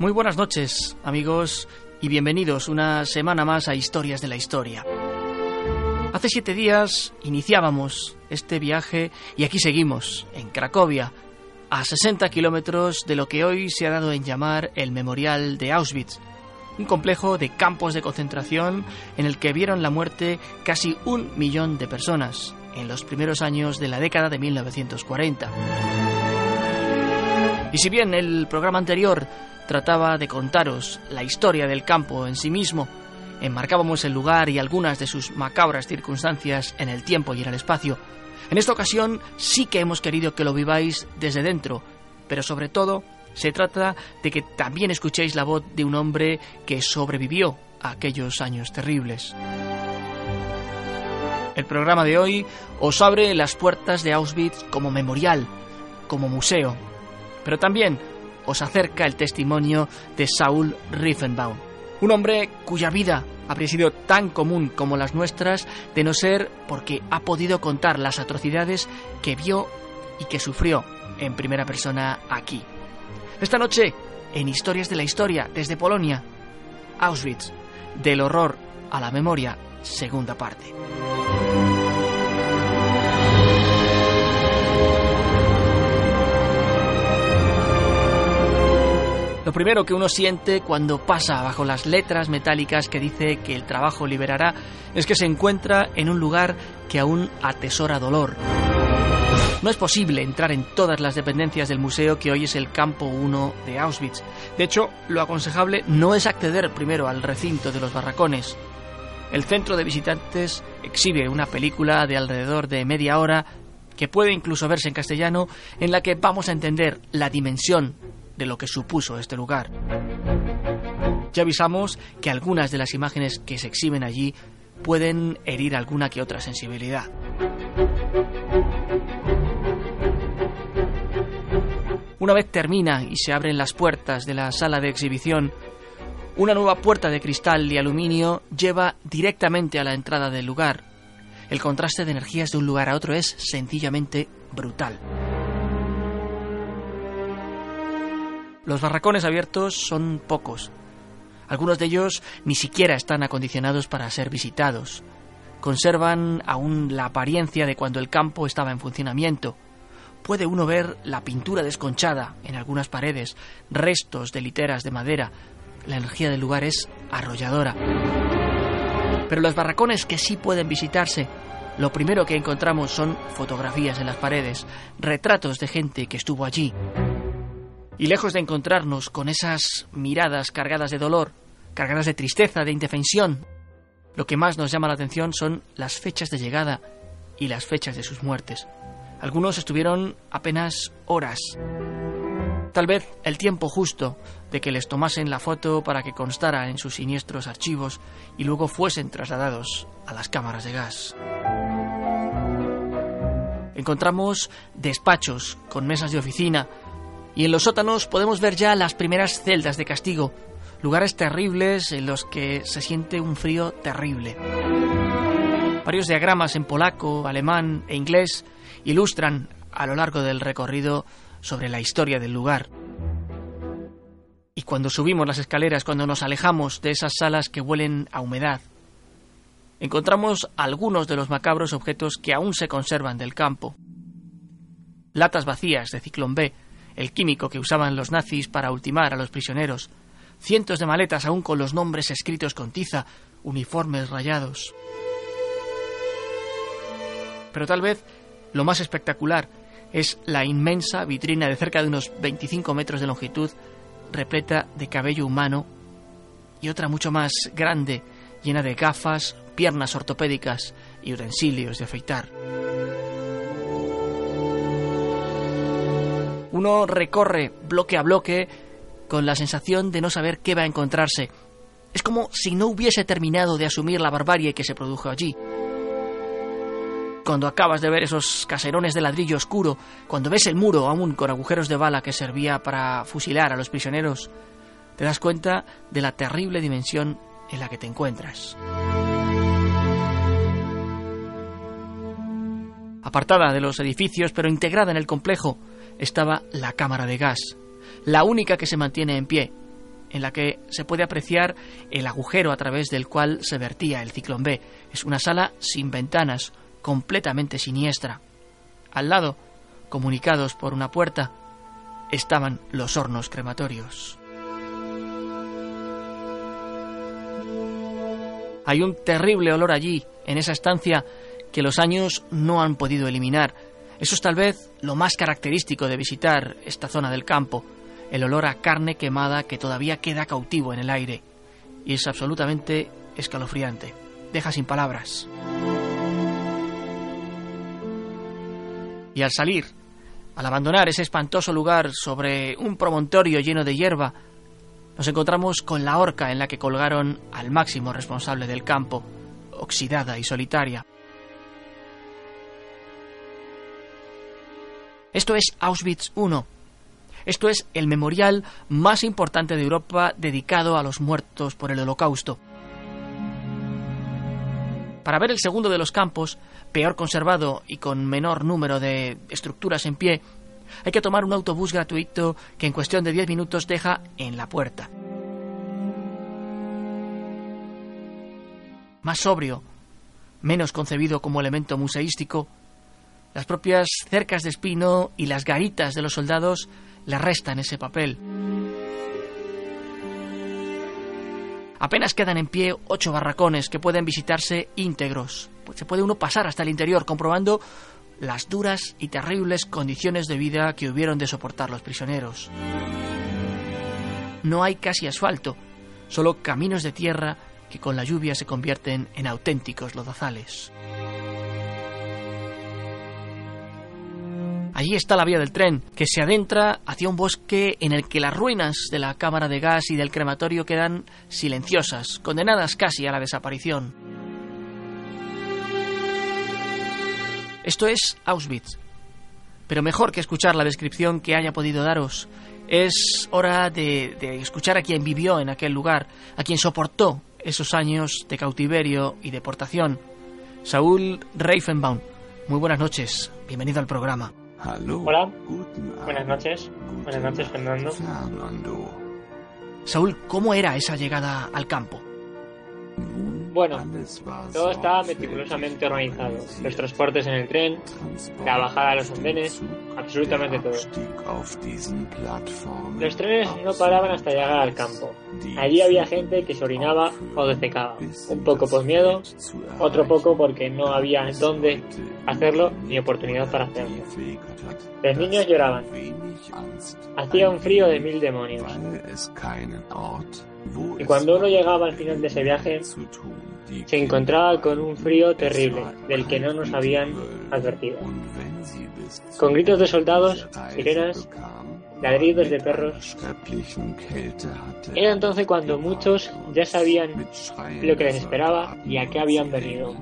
Muy buenas noches, amigos, y bienvenidos una semana más a Historias de la Historia. Hace siete días iniciábamos este viaje y aquí seguimos, en Cracovia, a 60 kilómetros de lo que hoy se ha dado en llamar el Memorial de Auschwitz, un complejo de campos de concentración en el que vieron la muerte casi un millón de personas en los primeros años de la década de 1940. Y si bien el programa anterior trataba de contaros la historia del campo en sí mismo, enmarcábamos el lugar y algunas de sus macabras circunstancias en el tiempo y en el espacio, en esta ocasión sí que hemos querido que lo viváis desde dentro, pero sobre todo se trata de que también escuchéis la voz de un hombre que sobrevivió a aquellos años terribles. El programa de hoy os abre las puertas de Auschwitz como memorial, como museo, pero también os acerca el testimonio de Saul Riefenbaum, un hombre cuya vida habría sido tan común como las nuestras de no ser porque ha podido contar las atrocidades que vio y que sufrió en primera persona aquí. Esta noche, en Historias de la Historia, desde Polonia, Auschwitz, del horror a la memoria, segunda parte. Lo primero que uno siente cuando pasa bajo las letras metálicas que dice que el trabajo liberará es que se encuentra en un lugar que aún atesora dolor. No es posible entrar en todas las dependencias del museo que hoy es el campo 1 de Auschwitz. De hecho, lo aconsejable no es acceder primero al recinto de los barracones. El centro de visitantes exhibe una película de alrededor de media hora que puede incluso verse en castellano en la que vamos a entender la dimensión de lo que supuso este lugar. Ya avisamos que algunas de las imágenes que se exhiben allí pueden herir alguna que otra sensibilidad. Una vez termina y se abren las puertas de la sala de exhibición, una nueva puerta de cristal y aluminio lleva directamente a la entrada del lugar. El contraste de energías de un lugar a otro es sencillamente brutal. Los barracones abiertos son pocos. Algunos de ellos ni siquiera están acondicionados para ser visitados. Conservan aún la apariencia de cuando el campo estaba en funcionamiento. Puede uno ver la pintura desconchada en algunas paredes, restos de literas de madera. La energía del lugar es arrolladora. Pero los barracones que sí pueden visitarse, lo primero que encontramos son fotografías en las paredes, retratos de gente que estuvo allí. Y lejos de encontrarnos con esas miradas cargadas de dolor, cargadas de tristeza, de indefensión, lo que más nos llama la atención son las fechas de llegada y las fechas de sus muertes. Algunos estuvieron apenas horas. Tal vez el tiempo justo de que les tomasen la foto para que constara en sus siniestros archivos y luego fuesen trasladados a las cámaras de gas. Encontramos despachos con mesas de oficina y en los sótanos podemos ver ya las primeras celdas de castigo, lugares terribles en los que se siente un frío terrible. Varios diagramas en polaco, alemán e inglés ilustran a lo largo del recorrido sobre la historia del lugar. Y cuando subimos las escaleras, cuando nos alejamos de esas salas que huelen a humedad, encontramos algunos de los macabros objetos que aún se conservan del campo. Latas vacías de ciclón B, el químico que usaban los nazis para ultimar a los prisioneros, cientos de maletas aún con los nombres escritos con tiza, uniformes rayados. Pero tal vez lo más espectacular es la inmensa vitrina de cerca de unos 25 metros de longitud, repleta de cabello humano, y otra mucho más grande, llena de gafas, piernas ortopédicas y utensilios de afeitar. Uno recorre bloque a bloque con la sensación de no saber qué va a encontrarse. Es como si no hubiese terminado de asumir la barbarie que se produjo allí. Cuando acabas de ver esos caserones de ladrillo oscuro, cuando ves el muro aún con agujeros de bala que servía para fusilar a los prisioneros, te das cuenta de la terrible dimensión en la que te encuentras. Apartada de los edificios, pero integrada en el complejo, estaba la cámara de gas, la única que se mantiene en pie, en la que se puede apreciar el agujero a través del cual se vertía el ciclón B. Es una sala sin ventanas, completamente siniestra. Al lado, comunicados por una puerta, estaban los hornos crematorios. Hay un terrible olor allí, en esa estancia, que los años no han podido eliminar. Eso es tal vez lo más característico de visitar esta zona del campo, el olor a carne quemada que todavía queda cautivo en el aire. Y es absolutamente escalofriante. Deja sin palabras. Y al salir, al abandonar ese espantoso lugar sobre un promontorio lleno de hierba, nos encontramos con la horca en la que colgaron al máximo responsable del campo, oxidada y solitaria. Esto es Auschwitz I. Esto es el memorial más importante de Europa dedicado a los muertos por el Holocausto. Para ver el segundo de los campos, peor conservado y con menor número de estructuras en pie, hay que tomar un autobús gratuito que en cuestión de 10 minutos deja en la puerta. Más sobrio, menos concebido como elemento museístico, las propias cercas de espino y las garitas de los soldados le restan ese papel. Apenas quedan en pie ocho barracones que pueden visitarse íntegros. Pues se puede uno pasar hasta el interior comprobando las duras y terribles condiciones de vida que hubieron de soportar los prisioneros. No hay casi asfalto, solo caminos de tierra que con la lluvia se convierten en auténticos lodazales. Allí está la vía del tren, que se adentra hacia un bosque en el que las ruinas de la cámara de gas y del crematorio quedan silenciosas, condenadas casi a la desaparición. Esto es Auschwitz. Pero mejor que escuchar la descripción que haya podido daros, es hora de, escuchar a quien vivió en aquel lugar, a quien soportó esos años de cautiverio y deportación. Saúl Reifenbaum. Muy buenas noches. Bienvenido al programa. Hola, buenas noches. Buenas noches, Fernando. Saúl, ¿cómo era esa llegada al campo? Bueno, todo estaba meticulosamente organizado. Los transportes en el tren, la bajada a los andenes, absolutamente todo. Los trenes no paraban hasta llegar al campo. Allí había gente que se orinaba o defecaba. Un poco por miedo, otro poco porque no había dónde hacerlo ni oportunidad para hacerlo. Los niños lloraban. Hacía un frío de mil demonios. Y cuando uno llegaba al final de ese viaje, se encontraba con un frío terrible del que no nos habían advertido. Con gritos de soldados, sirenas, ladridos de perros. Era entonces cuando muchos ya sabían lo que les esperaba y a qué habían venido.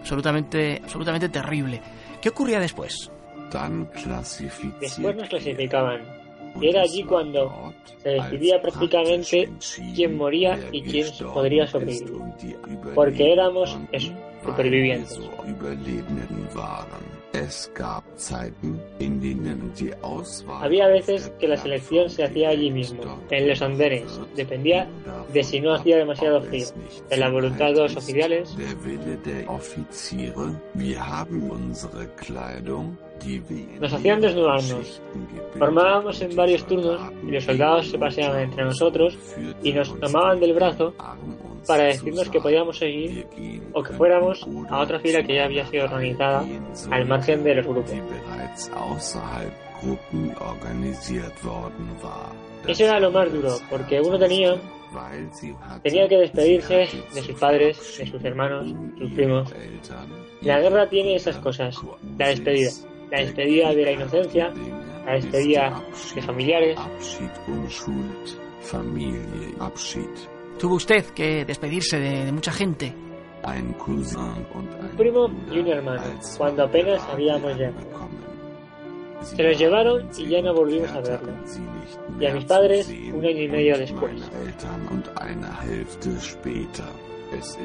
Absolutamente, absolutamente terrible. ¿Qué ocurría después? Después nos clasificaban. Era allí cuando se decidía prácticamente quién moría y quién podría sobrevivir. Porque éramos eso, supervivientes. Había veces que la selección se hacía allí mismo, en los andenes. Dependía de si no hacía demasiado frío, de la voluntad de los oficiales. Nos hacían desnudarnos. Formábamos en varios turnos y los soldados se paseaban entre nosotros y nos tomaban del brazo para decirnos que podíamos seguir o que fuéramos a otra fila que ya había sido organizada al margen de los grupos. Eso era lo más duro, porque uno tenía tenía que despedirse de sus padres, de sus hermanos, sus primos. La guerra tiene esas cosas, la despedida, la despedida de la inocencia, la despedida de familiares. Tuvo usted que despedirse de, de mucha gente. Un primo y un hermano, cuando apenas habíamos llegado. Se los llevaron y ya no volvimos a verlo. Y a mis padres un año y medio después.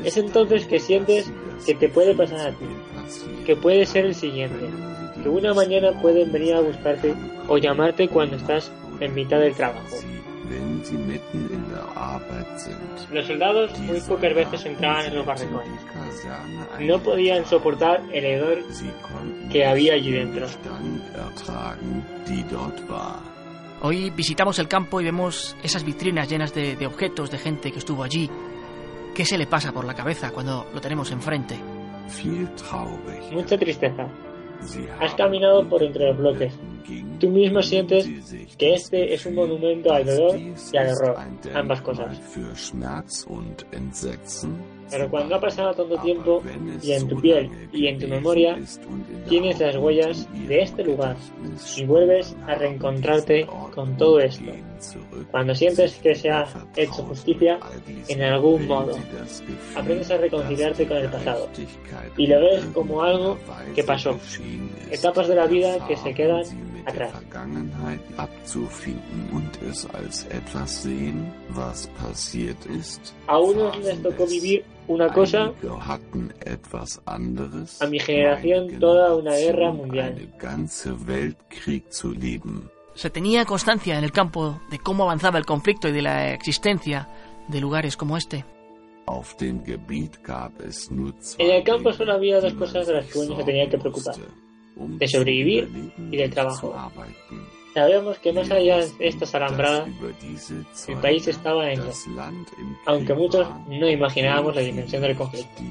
Es entonces que sientes que te puede pasar a ti, que puede ser el siguiente, que una mañana pueden venir a buscarte o llamarte cuando estás en mitad del trabajo. Los soldados muy pocas veces entraban en los barracones. No podían soportar el hedor que había allí dentro. Hoy visitamos el campo y vemos esas vitrinas llenas de, de objetos, de gente que estuvo allí. ¿Qué se le pasa por la cabeza cuando lo tenemos enfrente? Mucha tristeza. Has caminado por entre los bloques. Tú mismo sientes que este es un monumento al dolor y al horror, ambas cosas. Pero cuando ha pasado tanto tiempo y en tu piel y en tu memoria tienes las huellas de este lugar y vuelves a reencontrarte con todo esto. Cuando sientes que se ha hecho justicia en algún modo, aprendes a reconciliarte con el pasado y lo ves como algo que pasó, etapas de la vida que se quedan atrás. A unos les tocó vivir una cosa, a mi generación toda una guerra mundial. Se tenía constancia en el campo de cómo avanzaba el conflicto y de la existencia de lugares como este. En el campo solo había dos cosas de las que uno se tenía que preocupar, de sobrevivir y del trabajo. Sabemos que más allá de estas alambradas, el país estaba en ellas, aunque muchos no imaginábamos la dimensión del conflicto.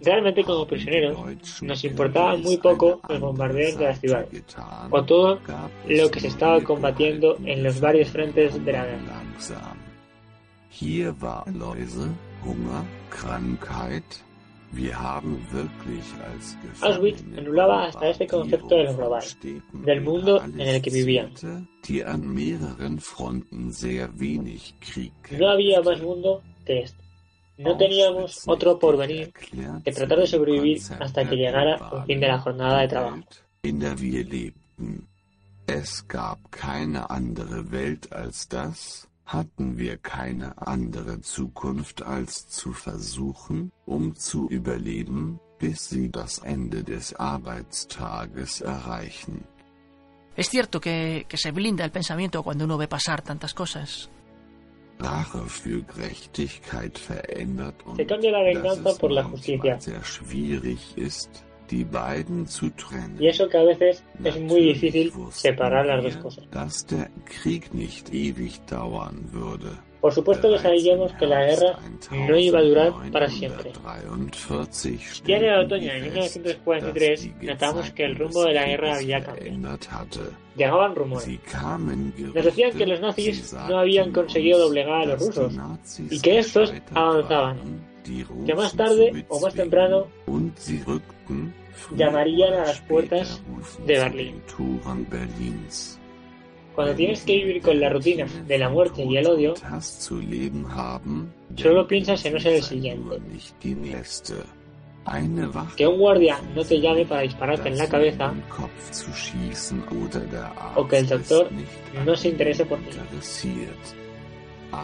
Realmente como prisioneros nos importaba muy poco los bombardeos de las ciudades, o todo lo que se estaba combatiendo en los varios frentes de la guerra. Auschwitz anulaba hasta este concepto de lo global, del mundo en el que vivían. No había más mundo que este. No teníamos otro porvenir que tratar de sobrevivir hasta que llegara el fin de la jornada de trabajo. Es gab keine andere Welt als das, hatten wir keine andere Zukunft als zu versuchen, um zu überleben, bis sie das Ende des Arbeitstages erreichen. Es cierto que, que se blinda el pensamiento cuando uno ve pasar tantas cosas. Rache für Gerechtigkeit verändert und Se cambia la venganza dass es por la manchmal justicia. sehr schwierig ist, Y eso que a veces es muy difícil separar las dos cosas. Por supuesto que sabíamos que la guerra no iba a durar para siempre. 1943 Ya en el otoño de 1943 notamos que el rumbo de la guerra había cambiado. Llegaban rumores. Nos decían que los nazis no habían conseguido doblegar a los rusos y que estos avanzaban, que más tarde o más temprano llamarían a las puertas de Berlín. Cuando tienes que vivir con la rutina de la muerte y el odio, solo piensas en no ser el siguiente. que un guardia no te llame para dispararte en la cabeza o que el doctor no se interese por ti.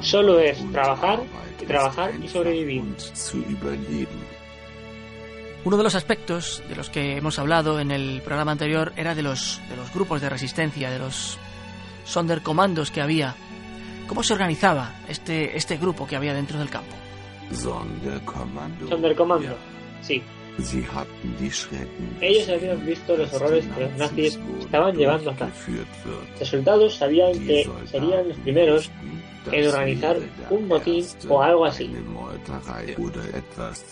Solo es trabajar y trabajar y sobrevivir. Uno de los aspectos de los que hemos hablado en el programa anterior era de los, de los grupos de resistencia, de los Sonderkommandos que había. ¿Cómo se organizaba este, este grupo que había dentro del campo? Sonderkommando, sí. Ellos habían visto los horrores que los nazis estaban llevando a cabo. Los soldados sabían que serían los primeros en organizar un motín o algo así.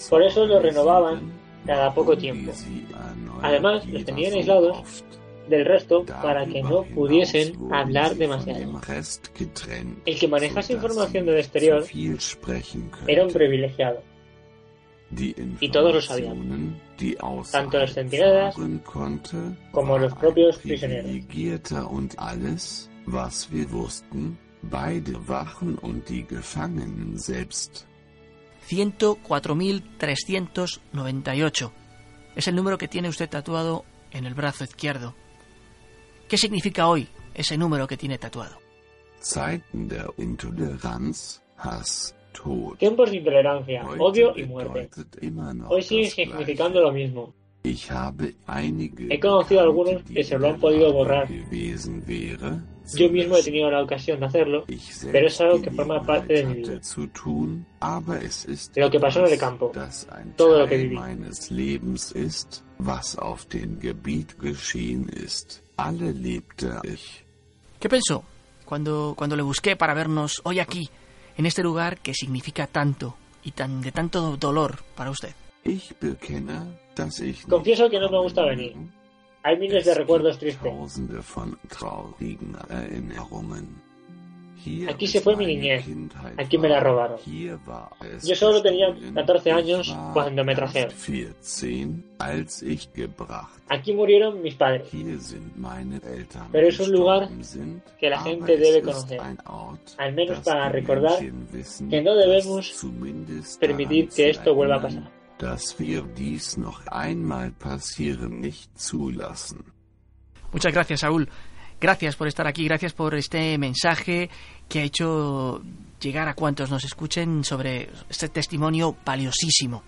Por eso lo renovaban cada poco tiempo. Además, los tenían aislados del resto para que no pudiesen hablar demasiado. El que manejase información del exterior era un privilegiado. Y todos lo sabían, tanto los centinelas como los propios prisioneros. 104.398. Es el número que tiene usted tatuado en el brazo izquierdo. ¿Qué significa hoy ese número que tiene tatuado? Tiempos de intolerancia, odio y muerte. Hoy siguen significando lo mismo. He conocido a algunos que se lo han podido borrar. Yo mismo he tenido la ocasión de hacerlo, pero es algo que forma parte de mi vida. Lo que pasó en el campo, todo lo que viví. ¿Qué pensó cuando, cuando le busqué para vernos hoy aquí, en este lugar que significa tanto y tan de tanto dolor para usted? Confieso que no me gusta venir. Hay miles de recuerdos tristes. Aquí se fue mi niñez. Aquí me la robaron. Yo solo tenía 14 años cuando me trajeron. Aquí murieron mis padres. Pero es un lugar que la gente debe conocer. Al menos para recordar que no debemos permitir que esto vuelva a pasar. Muchas gracias, Saúl. Gracias por estar aquí, gracias por este mensaje que ha hecho llegar a cuantos nos escuchen sobre este testimonio valiosísimo.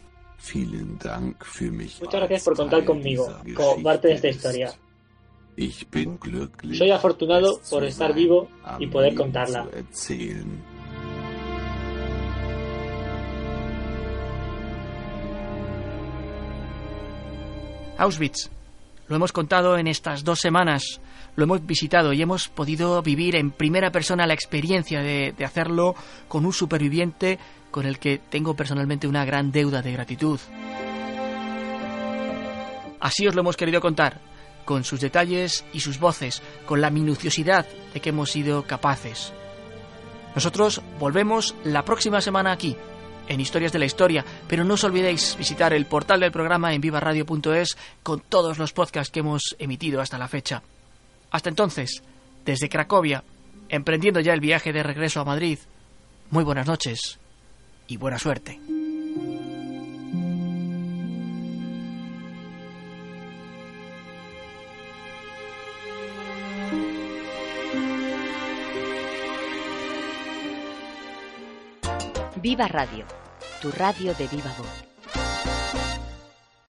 Muchas gracias por contar conmigo como parte de esta historia. Soy afortunado por estar vivo y poder contarla. Auschwitz. Lo hemos contado en estas dos semanas, lo hemos visitado y hemos podido vivir en primera persona la experiencia de, hacerlo con un superviviente con el que tengo personalmente una gran deuda de gratitud. Así os lo hemos querido contar, con sus detalles y sus voces, con la minuciosidad de que hemos sido capaces. Nosotros volvemos la próxima semana aquí, en Historias de la Historia, pero no os olvidéis visitar el portal del programa en vivaradio.es con todos los podcasts que hemos emitido hasta la fecha. Hasta entonces, desde Cracovia, emprendiendo ya el viaje de regreso a Madrid, muy buenas noches y buena suerte. Viva Radio, tu radio de viva voz.